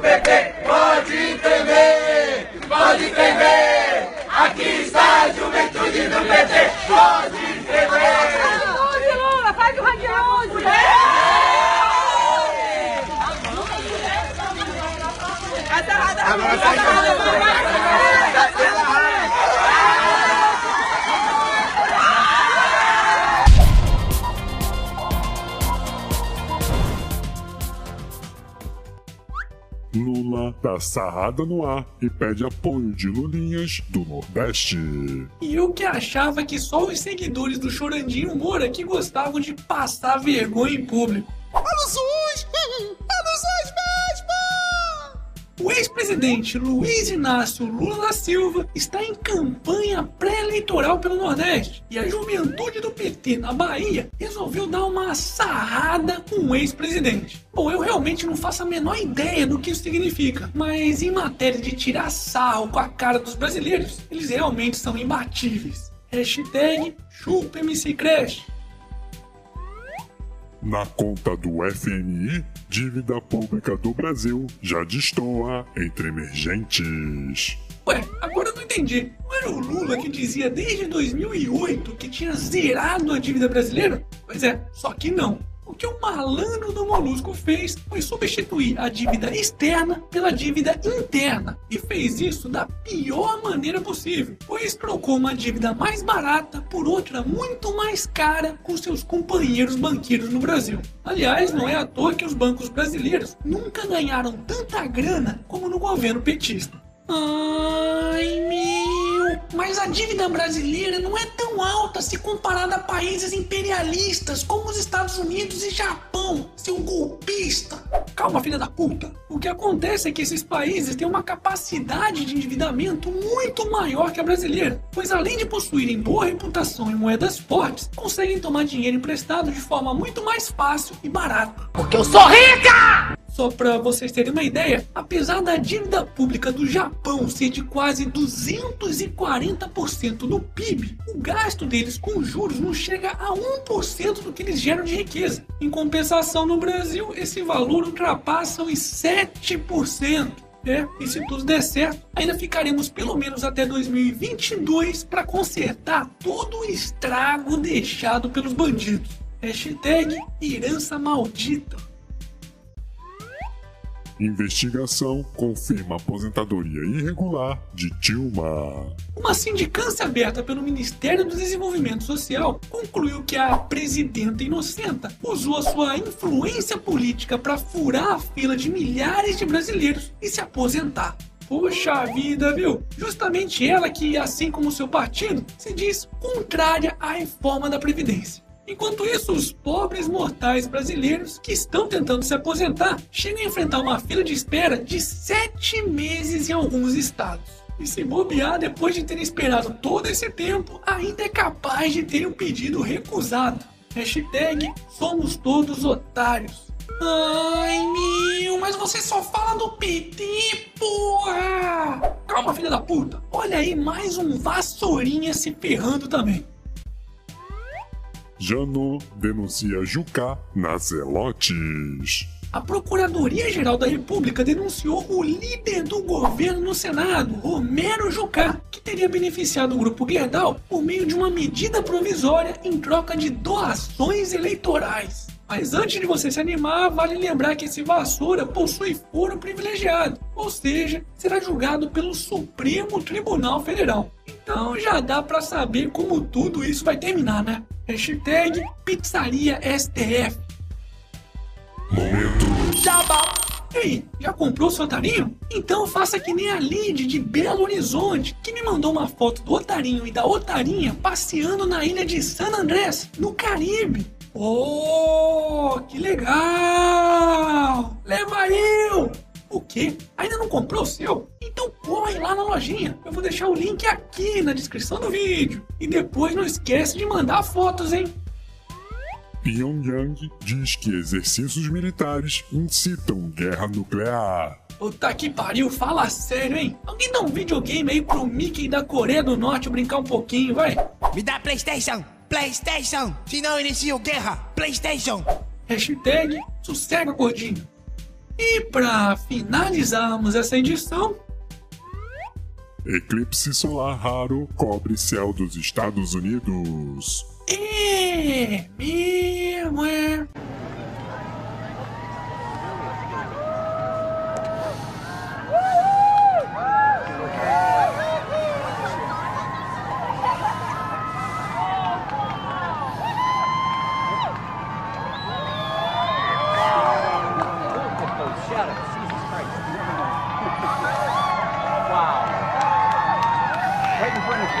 PT, pode tremer, pode tremer. Aqui está a juventude do PT, pode tremer. Lula, faz o dá sarrada no ar e pede apoio de Lulinhas do Nordeste. E eu que achava que só os seguidores do Chorandinho Moura que gostavam de passar vergonha em público. Alusões! Alusões O ex-presidente Luiz Inácio Lula da Silva está em campanha pré-eleitoral pelo Nordeste e a juventude do PT na Bahia resolveu dar uma sarrada com o ex-presidente. Bom, eu realmente não faço a menor ideia do que isso significa, mas em matéria de tirar sarro com a cara dos brasileiros, eles realmente são imbatíveis. Hashtag ChupMCCrash. Na conta do FMI, dívida pública do Brasil já destoa entre emergentes. Ué, agora eu não entendi. Não era o Lula que dizia desde 2008 que tinha zerado a dívida brasileira? Pois é, só que não. O que o malandro do Molusco fez foi substituir a dívida externa pela dívida interna e fez isso da pior maneira possível, pois trocou uma dívida mais barata por outra muito mais cara com seus companheiros banqueiros no Brasil. Aliás, não é à toa que os bancos brasileiros nunca ganharam tanta grana como no governo petista. Ai meu! Mas a dívida brasileira não é tão alta se comparada a países imperialistas como os Estados Unidos e Japão, seu golpista. Calma, filha da puta. O que acontece é que esses países têm uma capacidade de endividamento muito maior que a brasileira, pois além de possuírem boa reputação em moedas fortes, conseguem tomar dinheiro emprestado de forma muito mais fácil e barata. Porque eu sou rica! Só para vocês terem uma ideia, apesar da dívida pública do Japão ser de quase 240% do PIB, o gasto deles com juros não chega a 1% do que eles geram de riqueza. Em compensação, no Brasil, esse valor ultrapassa os 7%. É, e se tudo der certo, ainda ficaremos pelo menos até 2022 para consertar todo o estrago deixado pelos bandidos. Hashtag herança maldita. Investigação confirma aposentadoria irregular de Dilma. Uma sindicância aberta pelo Ministério do Desenvolvimento Social concluiu que a presidenta inocenta usou a sua influência política para furar a fila de milhares de brasileiros e se aposentar. Poxa vida, viu? Justamente ela que, assim como seu partido, se diz contrária à reforma da Previdência. Enquanto isso, os pobres mortais brasileiros que estão tentando se aposentar chegam a enfrentar uma fila de espera de sete meses em alguns estados. E se bobear, depois de terem esperado todo esse tempo, ainda é capaz de terem um pedido recusado. Hashtag somos todos otários. Ai, meu, mas você só fala do PT, porra! Calma, filha da puta. Olha aí, mais um vassourinha se ferrando também. Jano denuncia Jucá nas Zelotes. A Procuradoria-Geral da República denunciou o líder do governo no Senado, Romero Jucá, que teria beneficiado o grupo Gerdau por meio de uma medida provisória em troca de doações eleitorais. Mas antes de você se animar, vale lembrar que esse vassoura possui foro privilegiado, ou seja, será julgado pelo Supremo Tribunal Federal. Então já dá pra saber como tudo isso vai terminar, né? Hashtag Pizzaria STF. Momento. Jabá! E aí, já comprou seu otarinho? Então faça que nem a Lid de Belo Horizonte, que me mandou uma foto do otarinho e da otarinha passeando na ilha de San Andrés, no Caribe. Oh, que legal! Leva eu! O quê? Ainda não comprou o seu? Então corre lá na lojinha. Eu vou deixar o link aqui na descrição do vídeo. E depois não esquece de mandar fotos, hein? Pyongyang diz que exercícios militares incitam guerra nuclear. Puta que pariu, fala sério, hein? Alguém dá um videogame aí pro Mickey da Coreia do Norte brincar um pouquinho, vai? Me dá PlayStation! PlayStation! Se não inicio guerra, PlayStation! Hashtag sossega, gordinho. E para finalizarmos essa edição, Eclipse solar raro cobre céu dos Estados Unidos. é mesmo, é.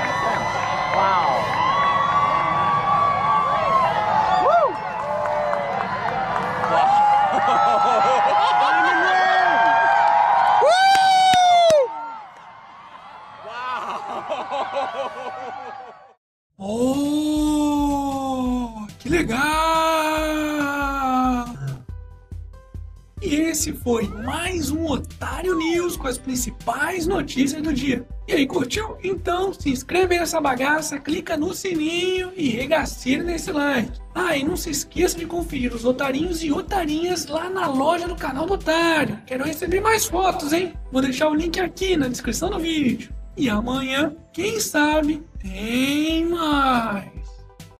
Oh, que legal! Esse foi mais um Otário News com as principais notícias do dia. E aí, curtiu? Então se inscreve nessa bagaça, clica no sininho e regaceira nesse like. Ah, e não se esqueça de conferir os otarinhos e otarinhas lá na loja do canal do Otário. Quero receber mais fotos, hein? Vou deixar o link aqui na descrição do vídeo. E amanhã, quem sabe, tem mais.